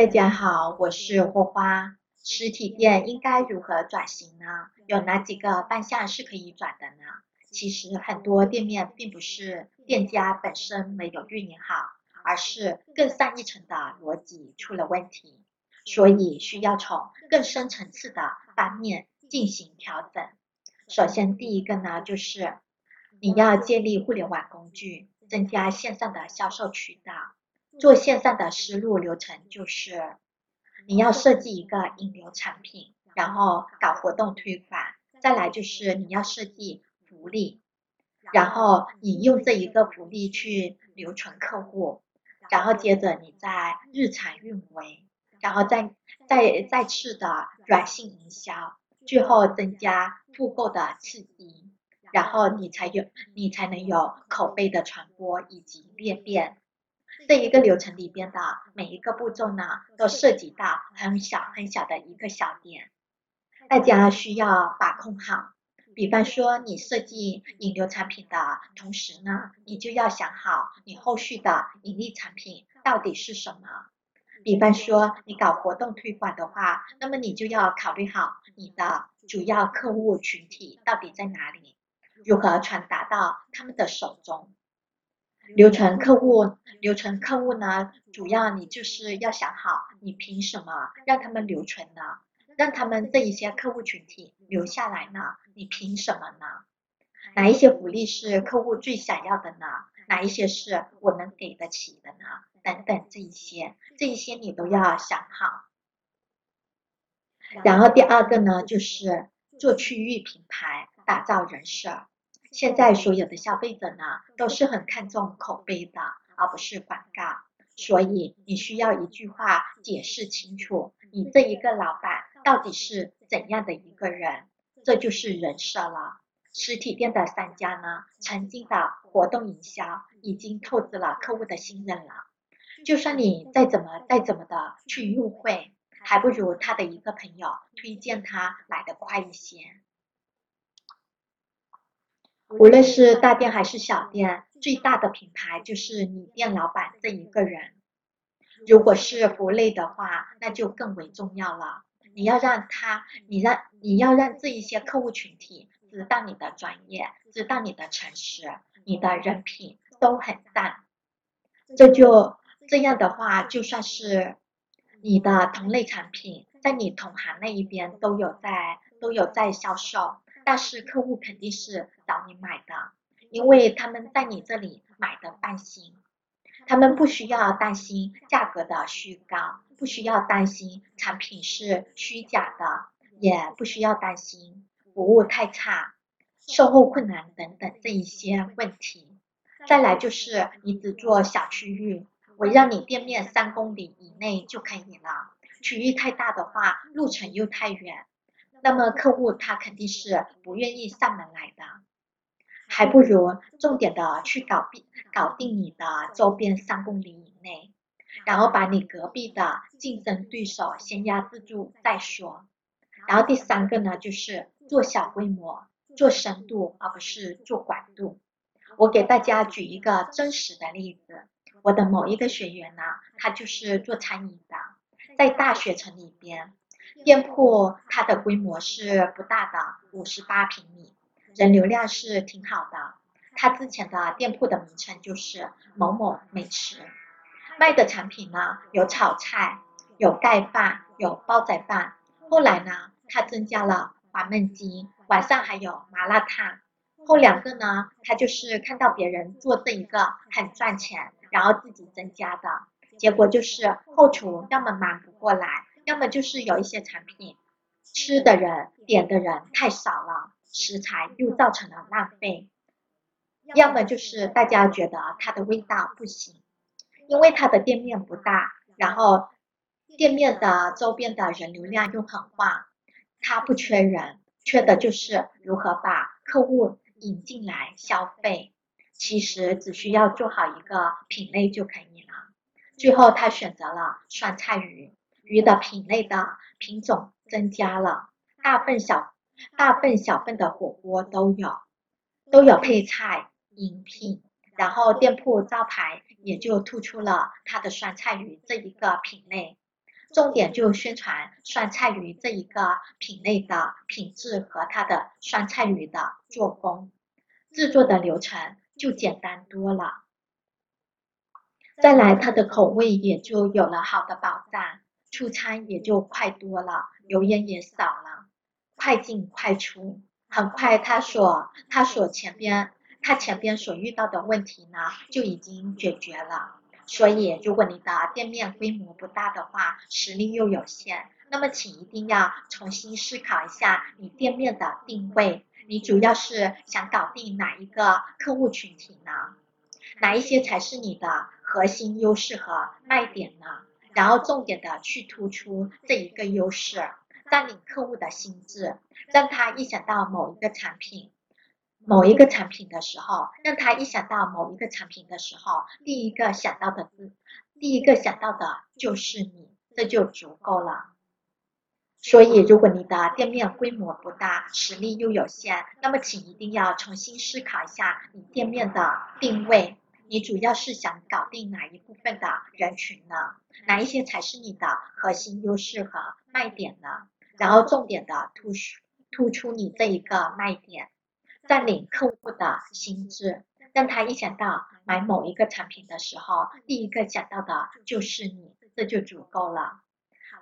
大家好，我是霍花。实体店应该如何转型呢？有哪几个方向是可以转的呢？其实很多店面并不是店家本身没有运营好，而是更上一层的逻辑出了问题，所以需要从更深层次的方面进行调整。首先，第一个呢，就是你要建立互联网工具，增加线上的销售渠道。做线上的思路流程就是，你要设计一个引流产品，然后搞活动推广，再来就是你要设计福利，然后你用这一个福利去留存客户，然后接着你再日常运维，然后再再再次的软性营销，最后增加复购的刺激，然后你才有你才能有口碑的传播以及裂变。这一个流程里边的每一个步骤呢，都涉及到很小很小的一个小点，大家需要把控好。比方说，你设计引流产品的同时呢，你就要想好你后续的盈利产品到底是什么。比方说，你搞活动推广的话，那么你就要考虑好你的主要客户群体到底在哪里，如何传达到他们的手中。留存客户，留存客户呢，主要你就是要想好，你凭什么让他们留存呢？让他们这一些客户群体留下来呢？你凭什么呢？哪一些福利是客户最想要的呢？哪一些是我能给得起的呢？等等这一些，这一些你都要想好。然后第二个呢，就是做区域品牌，打造人设。现在所有的消费者呢，都是很看重口碑的，而不是广告。所以你需要一句话解释清楚，你这一个老板到底是怎样的一个人，这就是人设了。实体店的商家呢，曾经的活动营销已经透支了客户的信任了。就算你再怎么再怎么的去入会，还不如他的一个朋友推荐他来的快一些。无论是大店还是小店，最大的品牌就是你店老板这一个人。如果是服务类的话，那就更为重要了。你要让他，你让你要让这一些客户群体知道你的专业，知道你的诚实，你的人品都很赞。这就这样的话，就算是你的同类产品在你同行那一边都有在都有在销售。但是客户肯定是找你买的，因为他们在你这里买的放心，他们不需要担心价格的虚高，不需要担心产品是虚假的，也不需要担心服务太差、售后困难等等这一些问题。再来就是你只做小区域，围绕你店面三公里以内就可以了。区域太大的话，路程又太远。那么客户他肯定是不愿意上门来的，还不如重点的去搞定搞定你的周边三公里以内，然后把你隔壁的竞争对手先压制住再说。然后第三个呢，就是做小规模，做深度，而不是做广度。我给大家举一个真实的例子，我的某一个学员呢，他就是做餐饮的，在大学城里边。店铺它的规模是不大的，五十八平米，人流量是挺好的。他之前的店铺的名称就是某某美食，卖的产品呢有炒菜、有盖饭、有煲仔饭。后来呢，他增加了黄焖鸡，晚上还有麻辣烫。后两个呢，他就是看到别人做这一个很赚钱，然后自己增加的，结果就是后厨要么忙不过来。要么就是有一些产品吃的人点的人太少了，食材又造成了浪费；要么就是大家觉得它的味道不行，因为它的店面不大，然后店面的周边的人流量又很旺，它不缺人，缺的就是如何把客户引进来消费。其实只需要做好一个品类就可以了。最后他选择了酸菜鱼。鱼的品类的品种增加了，大份小大份小份的火锅都有，都有配菜饮品，然后店铺招牌也就突出了它的酸菜鱼这一个品类。重点就宣传酸菜鱼这一个品类的品质和它的酸菜鱼的做工，制作的流程就简单多了。再来，它的口味也就有了好的保障，出餐也就快多了，油烟也少了，快进快出，很快他所他所前边他前边所遇到的问题呢就已经解决了。所以，如果你的店面规模不大的话，实力又有限，那么请一定要重新思考一下你店面的定位，你主要是想搞定哪一个客户群体呢？哪一些才是你的核心优势和卖点呢？然后重点的去突出这一个优势，占领客户的心智，让他一想到某一个产品、某一个产品的时候，让他一想到某一个产品的时候，第一个想到的是，第一个想到的就是你，这就足够了。所以，如果你的店面规模不大，实力又有限，那么请一定要重新思考一下你店面的定位。你主要是想搞定哪一部分的人群呢？哪一些才是你的核心优势和卖点呢？然后重点的突出突出你这一个卖点，占领客户的心智，让他一想到买某一个产品的时候，第一个想到的就是你，这就足够了。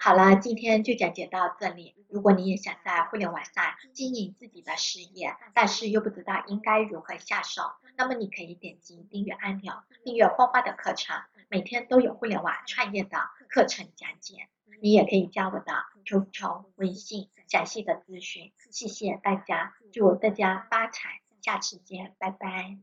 好了，今天就讲解到这里。如果你也想在互联网上经营自己的事业，但是又不知道应该如何下手，那么你可以点击订阅按钮，订阅花花的课程，每天都有互联网创业的课程讲解。你也可以加我的 QQ 微信，详细的咨询。谢谢大家，祝大家发财，下次见，拜拜。